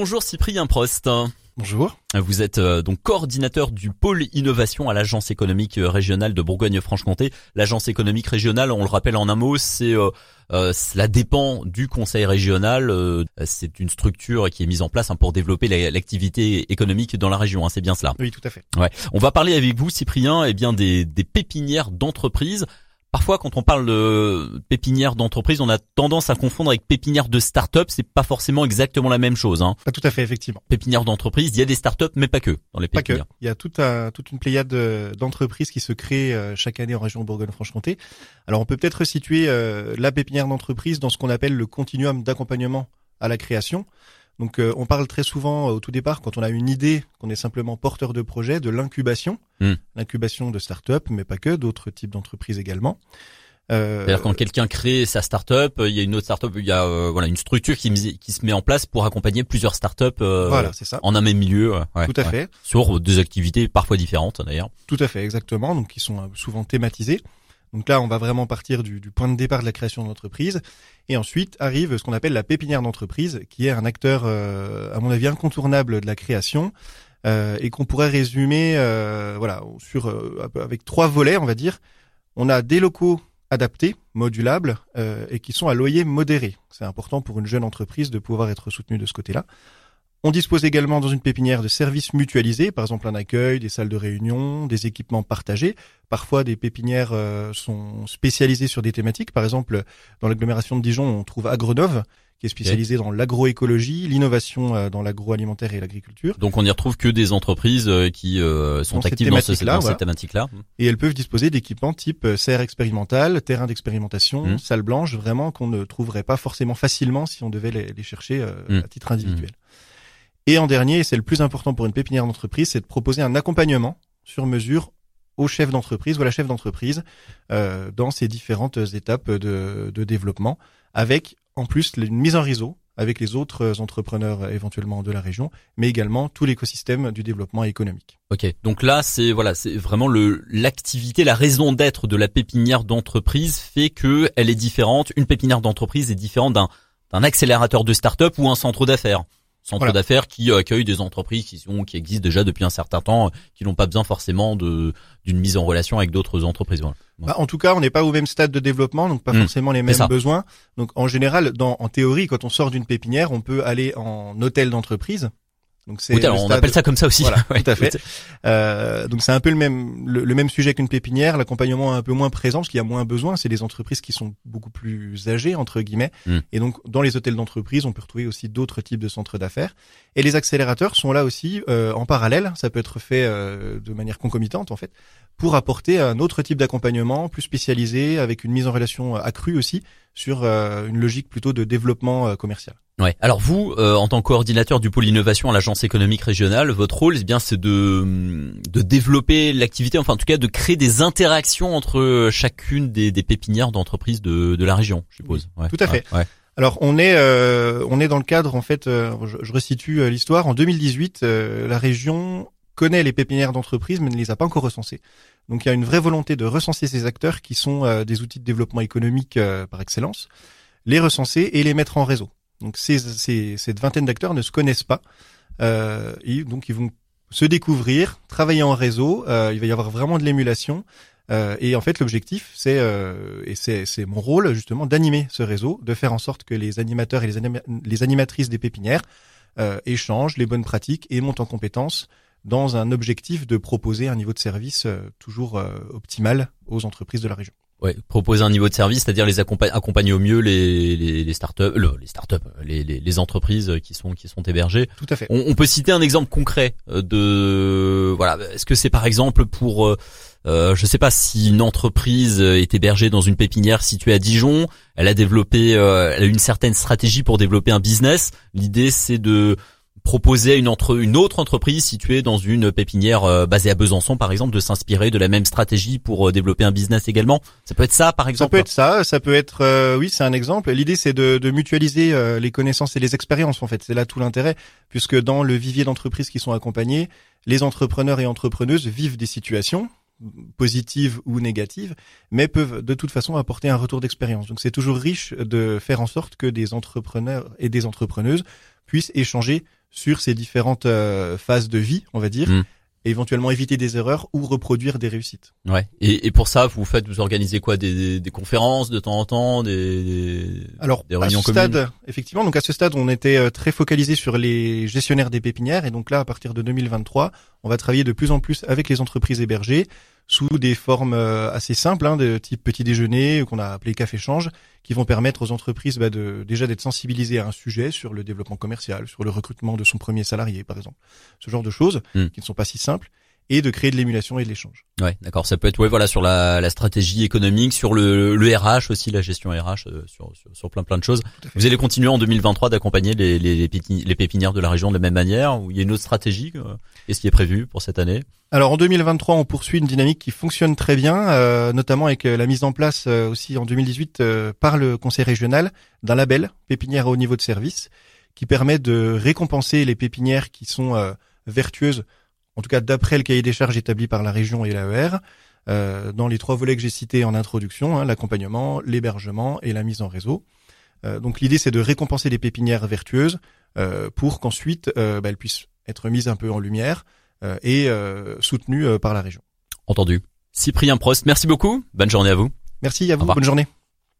Bonjour Cyprien Prost. Bonjour. Vous êtes euh, donc coordinateur du pôle innovation à l'agence économique euh, régionale de Bourgogne-Franche-Comté. L'agence économique régionale, on le rappelle en un mot, c'est euh, cela dépend du conseil régional. c'est une structure qui est mise en place hein, pour développer l'activité économique dans la région. Hein, c'est bien cela. Oui, tout à fait. Ouais. On va parler avec vous, Cyprien, eh bien des, des pépinières d'entreprises. Parfois, quand on parle de pépinière d'entreprise, on a tendance à confondre avec pépinière de start-up. C'est pas forcément exactement la même chose. Hein. Pas tout à fait, effectivement. Pépinière d'entreprise, il y a des start-up, mais pas que dans les pépinières. Pas que. Il y a toute, toute une pléiade d'entreprises qui se créent euh, chaque année en région Bourgogne-Franche-Comté. Alors, on peut peut-être situer euh, la pépinière d'entreprise dans ce qu'on appelle le continuum d'accompagnement à la création. Donc euh, on parle très souvent euh, au tout départ, quand on a une idée, qu'on est simplement porteur de projet, de l'incubation, hmm. l'incubation de start-up, mais pas que, d'autres types d'entreprises également. Euh, C'est-à-dire quand quelqu'un crée sa start-up, il y a une autre start-up, il y a euh, voilà une structure qui, qui se met en place pour accompagner plusieurs start-up voilà, ça. en un même milieu. tout à fait. Sur des activités parfois différentes d'ailleurs. Tout à fait, exactement. Donc qui sont souvent thématisées. Donc là, on va vraiment partir du, point de départ de la création d'entreprise. Et ensuite arrive ce qu'on appelle la pépinière d'entreprise, qui est un acteur, euh, à mon avis, incontournable de la création. Euh, et qu'on pourrait résumer euh, voilà avec trois volets on va dire on a des locaux adaptés modulables et qui sont à loyer modéré c'est important pour une jeune entreprise de pouvoir être soutenue de ce côté là on dispose également dans une pépinière de services mutualisés, par exemple un accueil, des salles de réunion, des équipements partagés. Parfois, des pépinières euh, sont spécialisées sur des thématiques. Par exemple, dans l'agglomération de Dijon, on trouve Agronov, qui est spécialisé dans l'agroécologie, l'innovation euh, dans l'agroalimentaire et l'agriculture. Donc on n'y retrouve que des entreprises euh, qui sont actives dans, ce, dans cette thématique-là. Et elles peuvent disposer d'équipements type serre expérimental, terrain d'expérimentation, mmh. salle blanche, vraiment qu'on ne trouverait pas forcément facilement si on devait les, chercher mmh. à titre individuel. Mmh. Et en dernier, c'est le plus important pour une pépinière d'entreprise, c'est de proposer un accompagnement sur mesure au chef d'entreprise ou à la chef d'entreprise euh, dans ces différentes étapes de, de, développement, avec en plus une mise en réseau avec les autres entrepreneurs éventuellement de la région, mais également tout l'écosystème du développement économique. Ok, donc là c'est voilà c'est vraiment le l'activité, la raison d'être de la pépinière d'entreprise fait que elle est différente. Une pépinière d'entreprise est différente d'un d'un accélérateur de start-up ou un centre d'affaires centre d'affaires qui euh, accueille des entreprises qui sont qui existent déjà depuis un certain temps, euh, qui n'ont pas besoin forcément de d'une mise en relation avec d'autres entreprises. Bah, en tout cas, on n'est pas au même stade de développement, donc pas mmh. forcément les mêmes besoins. Donc en général, dans en théorie, quand on sort d'une pépinière, on peut aller en hôtel d'entreprise donc c'est on appelle ça comme ça aussi. Voilà, tout à fait. Euh, donc c'est un peu le même le, même sujet qu'une pépinière. L'accompagnement est un peu moins présent parce qu'il y a moins besoin. C'est des entreprises qui sont beaucoup plus âgées entre guillemets. Hmm. Et donc dans les hôtels d'entreprise, on peut retrouver aussi d'autres types de centres d'affaires. Et les accélérateurs sont là aussi euh, en parallèle. Ça peut être fait euh, de manière concomitante en fait pour apporter un autre type d'accompagnement plus spécialisé avec une mise en relation accrue aussi sur une logique plutôt de développement commercial. Ouais. Alors vous, euh, en tant que coordinateur du pôle innovation à l'agence économique régionale, votre rôle, c'est bien, c'est de de développer l'activité, enfin en tout cas de créer des interactions entre chacune des, des pépinières d'entreprises de, de la région, je suppose. Ouais. Tout à fait. Ouais. Alors on est on est dans le cadre en fait, je, je, resitue l'histoire. En 2018, la région connaît les pépinières d'entreprise mais ne les a pas encore recensées. Donc il y a une vraie volonté de recenser ces acteurs qui sont euh, des outils de développement économique euh, par excellence, les recenser et les mettre en réseau. Donc ces, cette vingtaine d'acteurs ne se connaissent pas, euh, et donc ils vont se découvrir, travailler en réseau. Euh, il va y avoir vraiment de l'émulation. et en fait, l'objectif, c'est et c'est mon rôle justement d'animer ce réseau, de faire en sorte que les animateurs et les, les animatrices des pépinières échangent les bonnes pratiques et montent en compétences dans un objectif de proposer un niveau de service euh, toujours euh, optimal aux entreprises de la région. Ouais, proposer un niveau de service, c'est-à-dire les accompagner, accompagner au mieux les les, les startups, les startups, les, les, les entreprises qui sont qui sont hébergées. Tout à fait. On, peut citer un exemple concret euh, de voilà. Est-ce que c'est par exemple pour euh, je sais pas si une entreprise est hébergée dans une pépinière située à Dijon, elle a développé, elle a une certaine stratégie pour développer un business. L'idée c'est de proposer à une, entre, une autre entreprise située dans une pépinière euh, basée à Besançon, par exemple, de s'inspirer de la même stratégie pour euh, développer un business également. Ça peut être ça, par exemple. Ça peut être ça. Ça peut être, euh, oui, c'est un exemple. L'idée, c'est de, de, mutualiser les connaissances et les expériences. En fait, c'est là tout l'intérêt, puisque dans le vivier d'entreprises qui sont accompagnées, les entrepreneurs et entrepreneuses vivent des situations positives ou négatives, mais peuvent de toute façon apporter un retour d'expérience. Donc c'est toujours riche de faire en sorte que des entrepreneurs et des entrepreneuses puissent échanger sur ces différentes phases de vie, on va dire. Mm éventuellement éviter des erreurs ou reproduire des réussites. Ouais. Et, et pour ça, vous faites, vous organisez quoi? Des, des, conférences de temps en temps, des, alors des réunions à ce stade, effectivement. Donc à ce stade, on était euh, très focalisé sur les gestionnaires des pépinières et donc là, à partir de 2023, on va travailler de plus en plus avec les entreprises hébergées sous des formes euh, assez simples, hein, de type petit déjeuner qu'on a appelé café change, qui vont permettre aux entreprises bah, de déjà d'être sensibilisées à un sujet sur le développement commercial, sur le recrutement de son premier salarié, par exemple, ce genre de choses hmm. qui ne sont pas si simples et de créer de l'émulation et de l'échange. Ouais, d'accord. Ça peut être ouais voilà sur la, la stratégie économique, sur le, le RH aussi, la gestion RH, euh, sur, sur, sur plein plein de choses. Vous allez continuer en 2023 d'accompagner les, les, les, pépinières de la région de la même manière ou il y a une autre stratégie euh, Qu'est-ce qui est prévu pour cette année? Alors en 2023, on poursuit une dynamique qui fonctionne très bien, euh, notamment avec la mise en place aussi en 2018 par le conseil régional d'un label pépinière à haut niveau de service qui permet de récompenser les pépinières qui sont vertueuses en tout cas d'après le cahier des charges établi par la région et l'AER, euh, dans les trois volets que j'ai cités en introduction, hein, l'accompagnement, l'hébergement et la mise en réseau. Euh, donc l'idée c'est de récompenser les pépinières vertueuses euh, pour qu'ensuite bah, elles puissent être mises un peu en lumière et soutenues par la région. Entendu. Cyprien Prost, merci beaucoup. Bonne journée à vous. Merci à vous. Bonne journée.